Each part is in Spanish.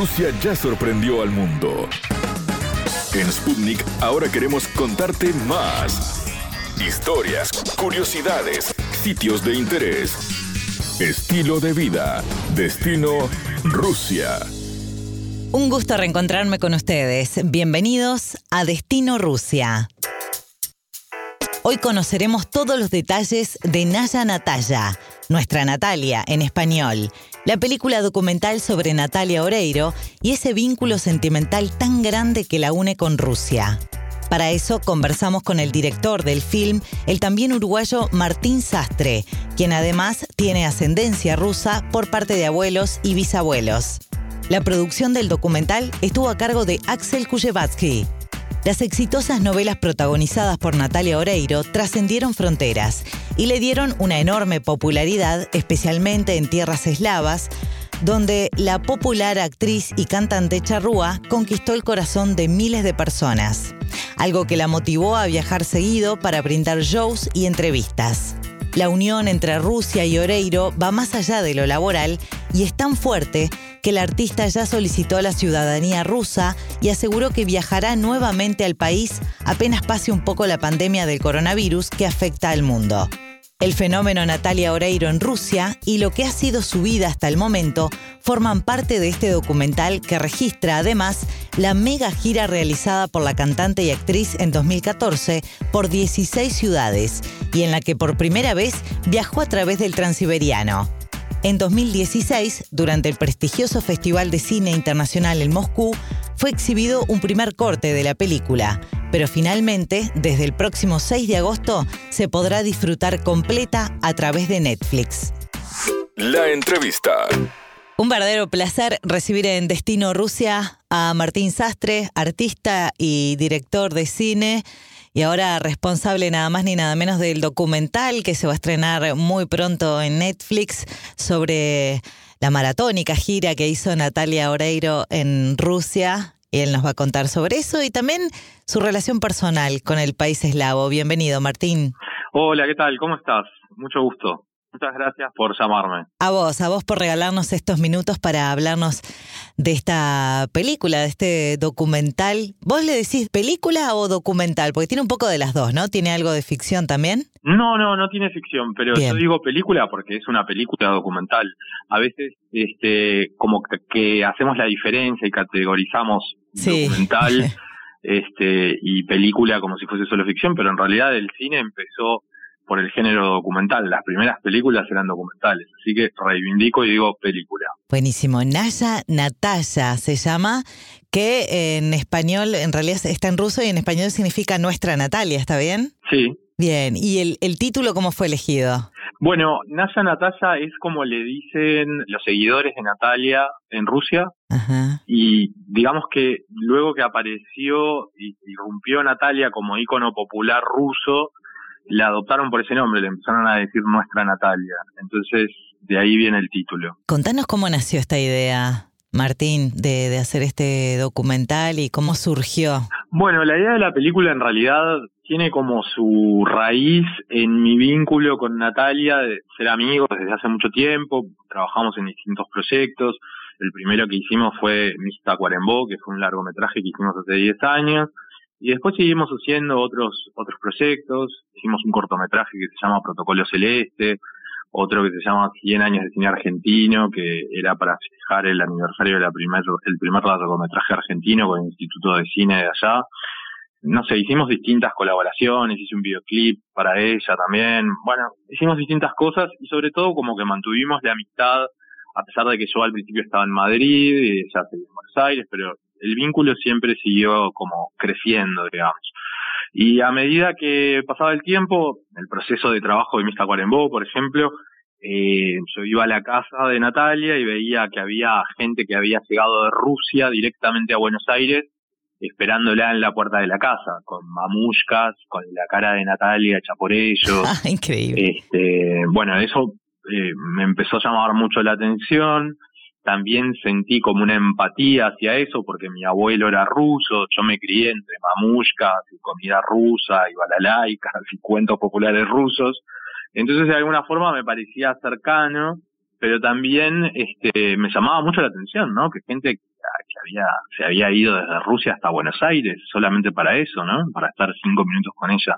Rusia ya sorprendió al mundo. En Sputnik ahora queremos contarte más. Historias, curiosidades, sitios de interés, estilo de vida, destino Rusia. Un gusto reencontrarme con ustedes. Bienvenidos a Destino Rusia. Hoy conoceremos todos los detalles de Naya Natalia, nuestra Natalia en español, la película documental sobre Natalia Oreiro y ese vínculo sentimental tan grande que la une con Rusia. Para eso conversamos con el director del film, el también uruguayo Martín Sastre, quien además tiene ascendencia rusa por parte de abuelos y bisabuelos. La producción del documental estuvo a cargo de Axel Kujevatsky. Las exitosas novelas protagonizadas por Natalia Oreiro trascendieron fronteras y le dieron una enorme popularidad, especialmente en tierras eslavas, donde la popular actriz y cantante charrúa conquistó el corazón de miles de personas, algo que la motivó a viajar seguido para brindar shows y entrevistas. La unión entre Rusia y Oreiro va más allá de lo laboral y es tan fuerte que el artista ya solicitó la ciudadanía rusa y aseguró que viajará nuevamente al país apenas pase un poco la pandemia del coronavirus que afecta al mundo. El fenómeno Natalia Oreiro en Rusia y lo que ha sido su vida hasta el momento forman parte de este documental que registra además la mega gira realizada por la cantante y actriz en 2014 por 16 ciudades y en la que por primera vez viajó a través del Transiberiano. En 2016, durante el prestigioso Festival de Cine Internacional en Moscú, fue exhibido un primer corte de la película, pero finalmente, desde el próximo 6 de agosto, se podrá disfrutar completa a través de Netflix. La entrevista. Un verdadero placer recibir en Destino Rusia a Martín Sastre, artista y director de cine y ahora responsable nada más ni nada menos del documental que se va a estrenar muy pronto en Netflix sobre la maratónica gira que hizo Natalia Oreiro en Rusia. Y él nos va a contar sobre eso y también su relación personal con el país eslavo. Bienvenido, Martín. Hola, ¿qué tal? ¿Cómo estás? Mucho gusto. Muchas gracias por llamarme. A vos, a vos por regalarnos estos minutos para hablarnos de esta película, de este documental. ¿Vos le decís película o documental? Porque tiene un poco de las dos, ¿no? ¿Tiene algo de ficción también? No, no, no tiene ficción, pero yo digo película porque es una película documental. A veces, este, como que, hacemos la diferencia y categorizamos documental este, y película como si fuese solo ficción, pero en realidad el cine empezó por el género documental. Las primeras películas eran documentales, así que reivindico y digo película. Buenísimo. Naya Natalia se llama, que en español, en realidad está en ruso y en español significa nuestra Natalia, ¿está bien? Sí. Bien, ¿y el, el título cómo fue elegido? Bueno, Naya Natalia es como le dicen los seguidores de Natalia en Rusia. Ajá. Y digamos que luego que apareció y irrumpió Natalia como ícono popular ruso, la adoptaron por ese nombre, le empezaron a decir nuestra Natalia. Entonces, de ahí viene el título. Contanos cómo nació esta idea. Martín, de, de hacer este documental y cómo surgió? Bueno, la idea de la película en realidad tiene como su raíz en mi vínculo con Natalia, de ser amigos desde hace mucho tiempo, trabajamos en distintos proyectos. El primero que hicimos fue Mista Cuarembó, que fue un largometraje que hicimos hace 10 años. Y después seguimos haciendo otros, otros proyectos. Hicimos un cortometraje que se llama Protocolo Celeste, otro que se llama 100 años de cine argentino, que era para fijar el aniversario del primer, el primer largometraje argentino con el Instituto de Cine de allá. No sé, hicimos distintas colaboraciones, hice un videoclip para ella también. Bueno, hicimos distintas cosas y sobre todo como que mantuvimos la amistad, a pesar de que yo al principio estaba en Madrid y ella seguía en Buenos Aires, pero el vínculo siempre siguió como creciendo, digamos. Y a medida que pasaba el tiempo, el proceso de trabajo de Mista Cuarembó, por ejemplo, eh, yo iba a la casa de Natalia y veía que había gente que había llegado de Rusia directamente a Buenos Aires esperándola en la puerta de la casa, con mamushkas, con la cara de Natalia hecha por ellos. Increíble. Este, bueno, eso eh, me empezó a llamar mucho la atención también sentí como una empatía hacia eso porque mi abuelo era ruso, yo me crié entre mamushkas y comida rusa y balalaikas y cuentos populares rusos, entonces de alguna forma me parecía cercano, pero también este me llamaba mucho la atención, ¿no? Que gente había, se había ido desde Rusia hasta Buenos Aires solamente para eso, ¿no? Para estar cinco minutos con ella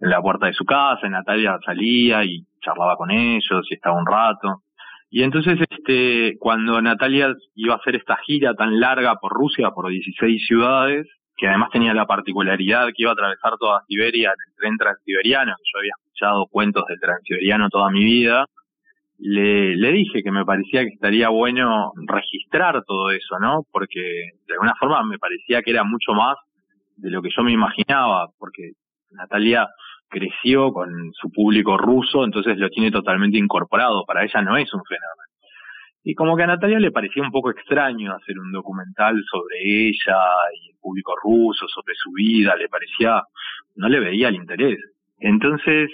en la puerta de su casa, y Natalia salía y charlaba con ellos y estaba un rato. Y entonces, este, cuando Natalia iba a hacer esta gira tan larga por Rusia, por 16 ciudades, que además tenía la particularidad que iba a atravesar toda Siberia en el tren transiberiano, que yo había escuchado cuentos del transiberiano toda mi vida, le, le dije que me parecía que estaría bueno registrar todo eso, ¿no? Porque de alguna forma me parecía que era mucho más de lo que yo me imaginaba, porque Natalia creció con su público ruso, entonces lo tiene totalmente incorporado, para ella no es un fenómeno. Y como que a Natalia le parecía un poco extraño hacer un documental sobre ella y el público ruso, sobre su vida, le parecía, no le veía el interés. Entonces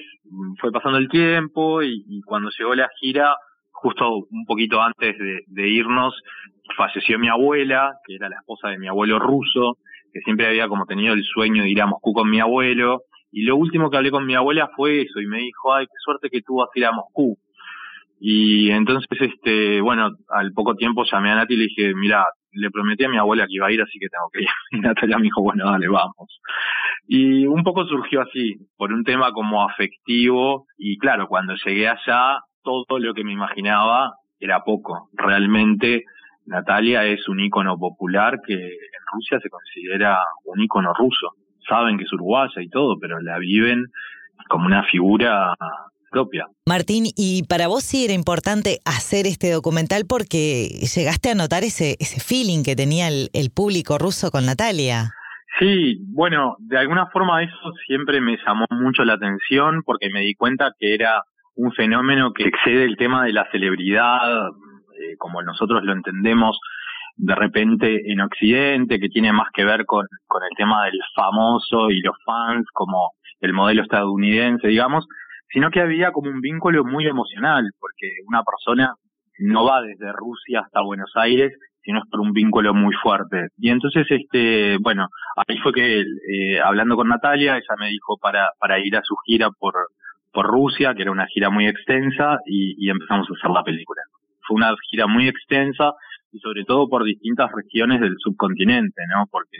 fue pasando el tiempo y, cuando llegó la gira, justo un poquito antes de, irnos, falleció mi abuela, que era la esposa de mi abuelo ruso, que siempre había como tenido el sueño de ir a Moscú con mi abuelo. Y lo último que hablé con mi abuela fue eso, y me dijo, ay, qué suerte que tú vas a ir a Moscú. Y entonces, este, bueno, al poco tiempo llamé a Nati y le dije, mira, le prometí a mi abuela que iba a ir, así que tengo que ir. Y Natalia me dijo, bueno, dale, vamos. Y un poco surgió así, por un tema como afectivo, y claro, cuando llegué allá, todo lo que me imaginaba era poco. Realmente Natalia es un ícono popular que en Rusia se considera un ícono ruso. Saben que es uruguaya y todo, pero la viven como una figura propia. Martín, y para vos sí era importante hacer este documental porque llegaste a notar ese, ese feeling que tenía el, el público ruso con Natalia. Sí, bueno, de alguna forma eso siempre me llamó mucho la atención porque me di cuenta que era un fenómeno que excede el tema de la celebridad, eh, como nosotros lo entendemos de repente en Occidente, que tiene más que ver con, con el tema del famoso y los fans, como el modelo estadounidense, digamos, sino que había como un vínculo muy emocional, porque una persona no va desde Rusia hasta Buenos Aires, sino es por un vínculo muy fuerte. Y entonces, este, bueno, ahí fue que eh, hablando con Natalia, ella me dijo para, para ir a su gira por, por Rusia, que era una gira muy extensa, y, y empezamos a hacer la película. Fue una gira muy extensa y sobre todo por distintas regiones del subcontinente, ¿no? Porque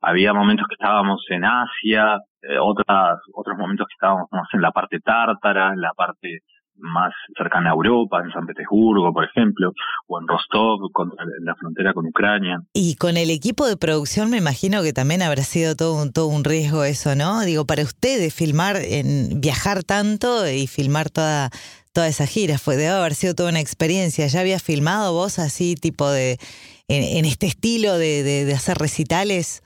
había momentos que estábamos en Asia, eh, otras, otros momentos que estábamos en la parte tártara, en la parte más cercana a Europa, en San Petersburgo, por ejemplo, o en Rostov, con, en la frontera con Ucrania. Y con el equipo de producción me imagino que también habrá sido todo un, todo un riesgo eso, ¿no? Digo, para ustedes filmar, en viajar tanto y filmar toda, toda esa gira, fue, debe haber sido toda una experiencia. ¿Ya habías filmado vos así, tipo de, en, este estilo de, de hacer recitales?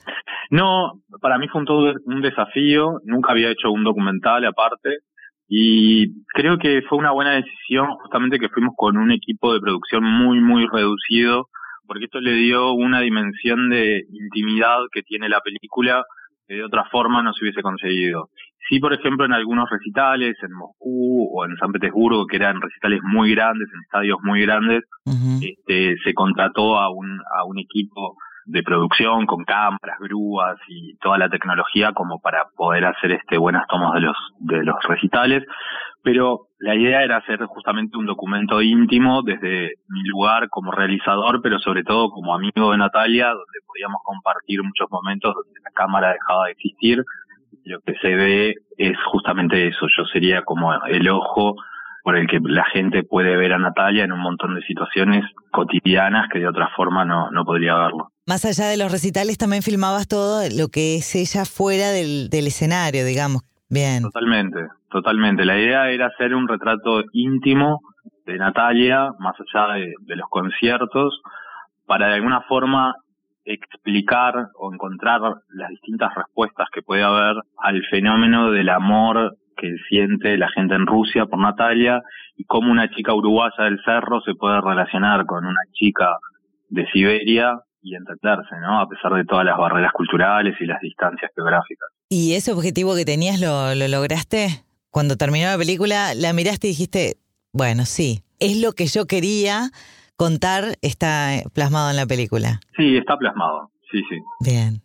No, para mí fue un todo un desafío, nunca había hecho un documental aparte y creo que fue una buena decisión justamente que fuimos con un equipo de producción muy, muy reducido, porque esto le dio una dimensión de intimidad que tiene la película que de otra forma no se hubiese conseguido. Sí, por ejemplo, en algunos recitales, en Moscú o en San Petersburgo, que eran recitales muy grandes, en estadios muy grandes, este, se contrató a un, a un equipo de producción con cámaras, grúas y toda la tecnología como para poder hacer este buenas tomas de los de los recitales, pero la idea era hacer justamente un documento íntimo desde mi lugar como realizador, pero sobre todo como amigo de Natalia, donde podíamos compartir muchos momentos donde la cámara dejaba de existir. Lo que se ve es justamente eso, yo sería como el ojo por el que la gente puede ver a Natalia en un montón de situaciones cotidianas que de otra forma no, no podría verlo. Más allá de los recitales, también filmabas todo lo que es ella fuera del, del escenario, digamos. Bien. Totalmente, totalmente. La idea era hacer un retrato íntimo de Natalia, más allá de, de los conciertos, para de alguna forma explicar o encontrar las distintas respuestas que puede haber al fenómeno del amor que siente la gente en Rusia por Natalia y cómo una chica uruguaya del cerro se puede relacionar con una chica de Siberia y entenderse, ¿no? A pesar de todas las barreras culturales y las distancias geográficas. ¿Y ese objetivo que tenías lo, lo lograste? Cuando terminó la película, la miraste y dijiste, bueno, sí, es lo que yo quería contar, está plasmado en la película. Sí, está plasmado, sí, sí. Bien.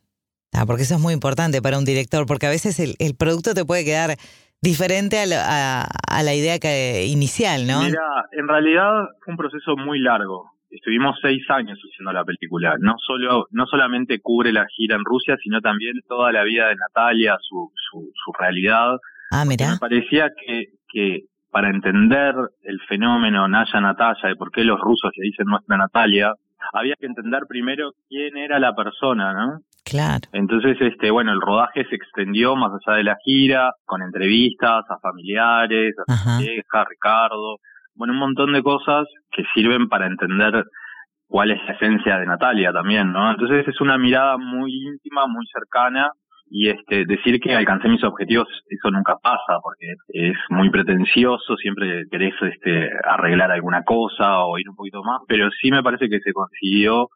Ah, porque eso es muy importante para un director, porque a veces el, el producto te puede quedar diferente a, la, a, la idea que, inicial, ¿no? Mira, en realidad fue un proceso muy largo. estuvimos seis años haciendo la película. No solo, no solamente cubre la gira en Rusia, sino también toda la vida de Natalia, su, su, su realidad. Ah, mira. Me parecía que, que para entender el fenómeno Naya Natalia, de por qué los rusos le dicen nuestra Natalia, había que entender primero quién era la persona, ¿no? Claro. Entonces, este, bueno, el rodaje se extendió más allá de la gira, con entrevistas a familiares, a su hija, a Ricardo, bueno, un montón de cosas que sirven para entender cuál es la esencia de Natalia también, ¿no? Entonces es una mirada muy íntima, muy cercana y este decir que alcancé mis objetivos eso nunca pasa porque es muy pretencioso siempre querés este arreglar alguna cosa o ir un poquito más pero sí me parece que se consiguió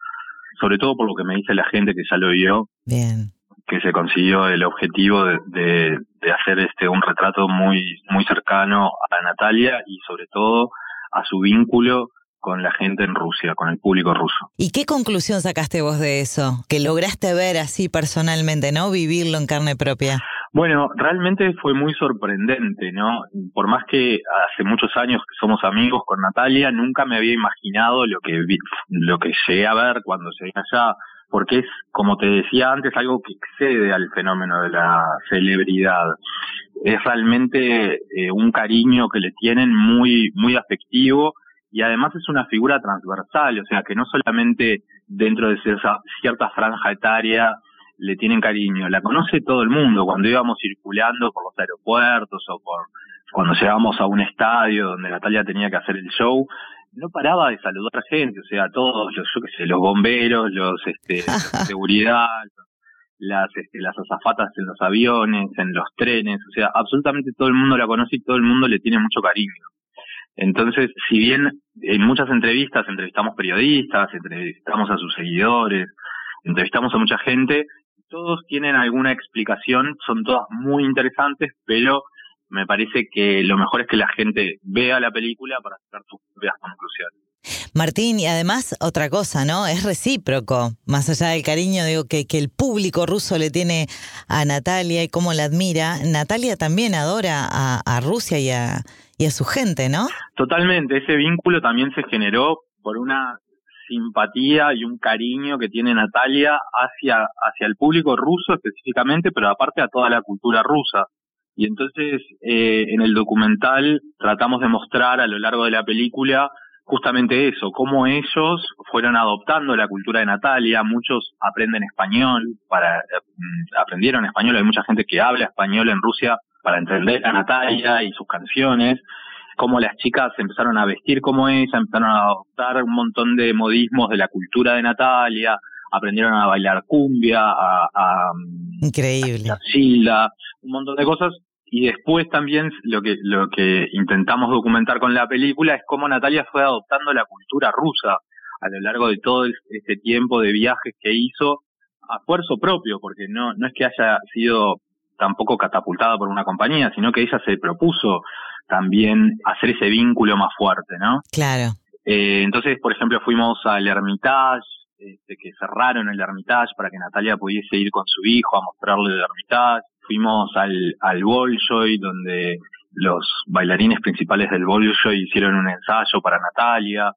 sobre todo por lo que me dice la gente que ya lo vio bien. que se consiguió el objetivo de, de, de hacer este un retrato muy muy cercano a Natalia y sobre todo a su vínculo con la gente en Rusia, con el público ruso. ¿Y qué conclusión sacaste vos de eso? Que lograste ver así personalmente, ¿no? Vivirlo en carne propia. Bueno, realmente fue muy sorprendente, ¿no? Por más que hace muchos años que somos amigos con Natalia, nunca me había imaginado lo que vi, lo que llegué a ver cuando llegué allá, porque es, como te decía antes, algo que excede al fenómeno de la celebridad. Es realmente eh, un cariño que le tienen muy, muy afectivo y además es una figura transversal, o sea, que no solamente dentro de esa cierta franja etaria le tienen cariño, la conoce todo el mundo. Cuando íbamos circulando por los aeropuertos o por cuando llegábamos a un estadio donde Natalia tenía que hacer el show, no paraba de saludar a gente, o sea, todos los, yo qué sé, los bomberos, los este, seguridad, las este, las azafatas en los aviones, en los trenes, o sea, absolutamente todo el mundo la conoce y todo el mundo le tiene mucho cariño. Entonces, si bien en muchas entrevistas entrevistamos periodistas, entrevistamos a sus seguidores, entrevistamos a mucha gente, todos tienen alguna explicación, son todas muy interesantes, pero me parece que lo mejor es que la gente vea la película para sacar sus propias conclusiones. Martín, y además otra cosa, ¿no? Es recíproco, más allá del cariño digo, que, que el público ruso le tiene a Natalia y cómo la admira, Natalia también adora a, a Rusia y a, y a su gente, ¿no? Totalmente, ese vínculo también se generó por una simpatía y un cariño que tiene Natalia hacia, hacia el público ruso específicamente, pero aparte a toda la cultura rusa. Y entonces eh, en el documental tratamos de mostrar a lo largo de la película justamente eso, cómo ellos fueron adoptando la cultura de Natalia, muchos aprenden español, para eh, aprendieron español, hay mucha gente que habla español en Rusia para entender a Natalia y sus canciones, cómo las chicas empezaron a vestir como ella, empezaron a adoptar un montón de modismos de la cultura de Natalia, aprendieron a bailar cumbia, a, a increíble, a un montón de cosas. Y después también lo que lo que intentamos documentar con la película es cómo Natalia fue adoptando la cultura rusa a lo largo de todo este tiempo de viajes que hizo a esfuerzo propio, porque no no es que haya sido tampoco catapultada por una compañía, sino que ella se propuso también hacer ese vínculo más fuerte, ¿no? Claro. Eh, entonces, por ejemplo, fuimos al Hermitage, este, que cerraron el Hermitage para que Natalia pudiese ir con su hijo a mostrarle el Hermitage. Fuimos al, al Bolshoi, donde los bailarines principales del Bolshoi hicieron un ensayo para Natalia.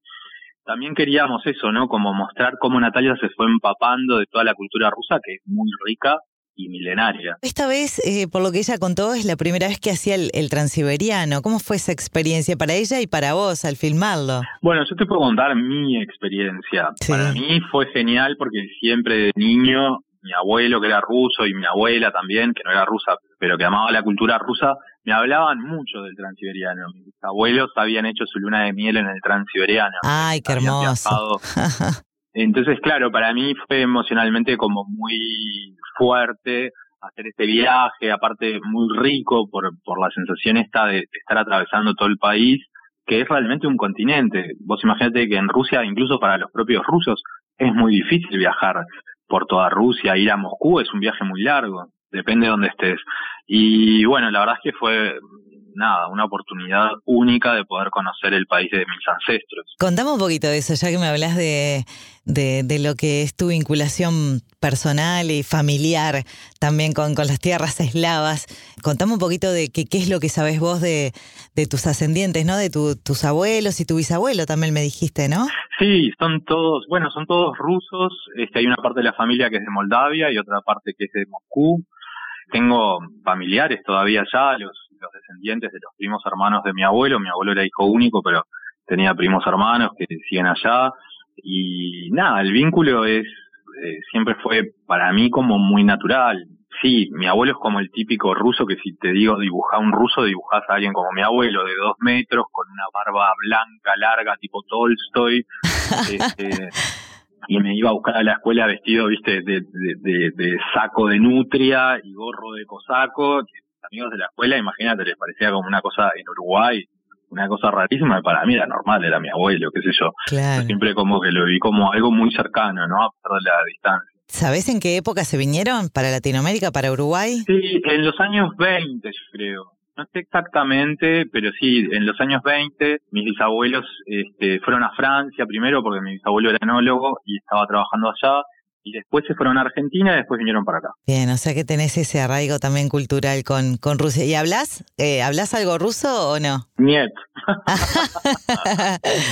También queríamos eso, ¿no? Como mostrar cómo Natalia se fue empapando de toda la cultura rusa, que es muy rica, y milenaria. Esta vez, eh, por lo que ella contó, es la primera vez que hacía el, transiberiano. ¿Cómo fue esa experiencia para ella y para vos al filmarlo? Bueno, yo te puedo contar mi experiencia. Para mí fue genial porque siempre de niño, mi abuelo que era ruso y mi abuela también, que no era rusa, pero que amaba la cultura rusa, me hablaban mucho del transiberiano. Mis abuelos habían hecho su luna de miel en el transiberiano. Ay, qué hermoso. Entonces, claro, para mí fue emocionalmente como muy fuerte hacer este viaje, aparte muy rico por, por la sensación esta de, estar atravesando todo el país, que es realmente un continente. Vos imagínate que en Rusia, incluso para los propios rusos, es muy difícil viajar por toda Rusia, ir a Moscú es un viaje muy largo, depende de dónde estés. Y bueno, la verdad es que fue nada, una oportunidad única de poder conocer el país de mis ancestros. Contame un poquito de eso, ya que me hablas de, de, lo que es tu vinculación personal y familiar también con, con las tierras eslavas. Contame un poquito de qué, qué es lo que sabes vos de, de tus ascendientes, ¿no? De tu, tus abuelos y tu bisabuelo también me dijiste, ¿no? Sí, son todos, bueno, son todos rusos. Este, hay una parte de la familia que es de Moldavia y otra parte que es de Moscú. Tengo familiares todavía allá, los descendientes de los primos hermanos de mi abuelo. Mi abuelo era hijo único, pero tenía primos hermanos que siguen allá. Y nada, el vínculo es, eh, siempre fue para mí como muy natural. Sí, mi abuelo es como el típico ruso que si te digo dibujar un ruso, dibujás a alguien como mi abuelo, de dos metros, con una barba blanca, larga, tipo Tolstoy. este, y me iba a buscar a la escuela vestido, viste, de, de, de, de saco de nutria y gorro de cosaco. Amigos de la escuela, imagínate, les parecía como una cosa en Uruguay, una cosa rarísima, y para mí era normal, era mi abuelo, qué sé yo. Claro. Yo siempre como que lo vi como algo muy cercano, ¿no? A pesar de la distancia. ¿Sabés en qué época se vinieron para Latinoamérica, para Uruguay? Sí, en los años 20, yo creo. No sé exactamente, pero sí, en los años 20 mis bisabuelos este, fueron a Francia primero porque mi bisabuelo era enólogo y estaba trabajando allá y después se fueron a Argentina y después vinieron para acá. Bien, o sea que tenés ese arraigo también cultural con, con Rusia. ¿Y hablas? Eh, ¿Hablas algo ruso o no? Niet.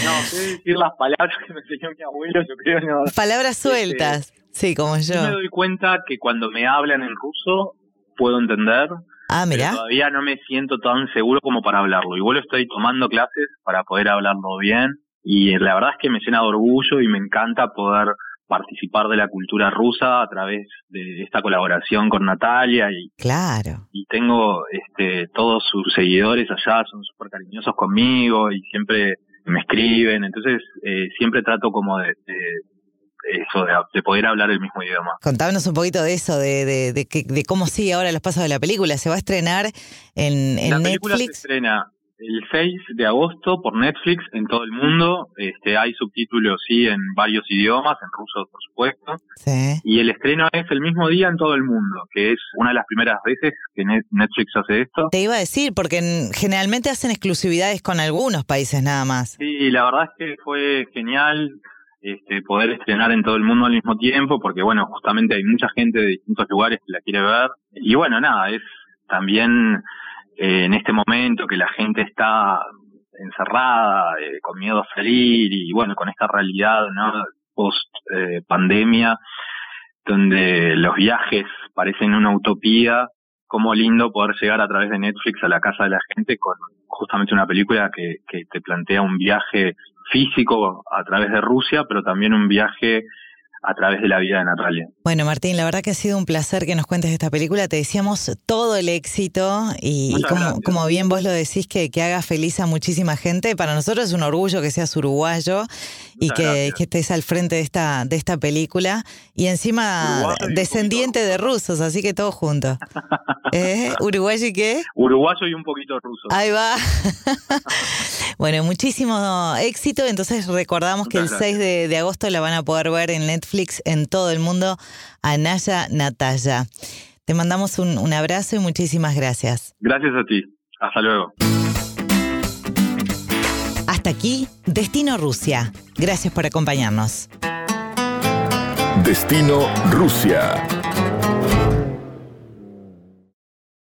no, sé decir las palabras que me enseñó mi abuelo, yo creo no. Palabras sueltas, sí, como yo. Yo me doy cuenta que cuando me hablan en ruso puedo entender, Ah, mirá. todavía no me siento tan seguro como para hablarlo. Igual estoy tomando clases para poder hablarlo bien y la verdad es que me llena de orgullo y me encanta poder participar de la cultura rusa a través de esta colaboración con Natalia y, Claro. y tengo este todos sus seguidores allá son súper cariñosos conmigo y siempre me escriben entonces eh, siempre trato como de, de eso de, de poder hablar el mismo idioma Contámonos un poquito de eso, de, de, de, de cómo sigue ahora los pasos de la película. Se va a estrenar en, en la película se Netflix. estrena el 6 de agosto por Netflix en todo el mundo este hay subtítulos sí en varios idiomas en ruso por supuesto Sí. y el estreno es el mismo día en todo el mundo que es una de las primeras veces que Net- Netflix hace esto Te iba a decir, porque en- generalmente hacen exclusividades con algunos países nada más. Sí, la verdad es que fue genial este, poder estrenar en todo el mundo al mismo tiempo, porque bueno, justamente hay mucha gente de distintos lugares que la quiere ver. Y bueno, nada, es también eh, en este momento que la gente está encerrada, eh, con miedo a salir y bueno, con esta realidad, ¿no? Post eh, pandemia, donde los viajes parecen una utopía, como lindo poder llegar a través de Netflix a la casa de la gente con justamente una película que, que te plantea un viaje físico a través de Rusia, pero también un viaje a través de la vida de Natalia. Bueno, Martín, la verdad que ha sido un placer que nos cuentes esta película. Te deseamos todo el éxito y, como, gracias. como bien vos lo decís, que, que haga feliz a muchísima gente. Para nosotros es un orgullo que seas uruguayo y que, gracias. que estés al frente de esta, de esta película. Y encima Uruguayo descendiente de rusos, así que todo junto. ¿Eh? ¿Uruguayo y qué? Uruguayo y un poquito ruso. Ahí va. bueno, muchísimo éxito. Entonces recordamos que el Muchas 6 de, de agosto la van a poder ver en Netflix en todo el mundo. Anaya Natalia. Te mandamos un, un abrazo y muchísimas gracias. Gracias a ti. Hasta luego. Hasta aquí, Destino Rusia. Gracias por acompañarnos. Destino Rusia.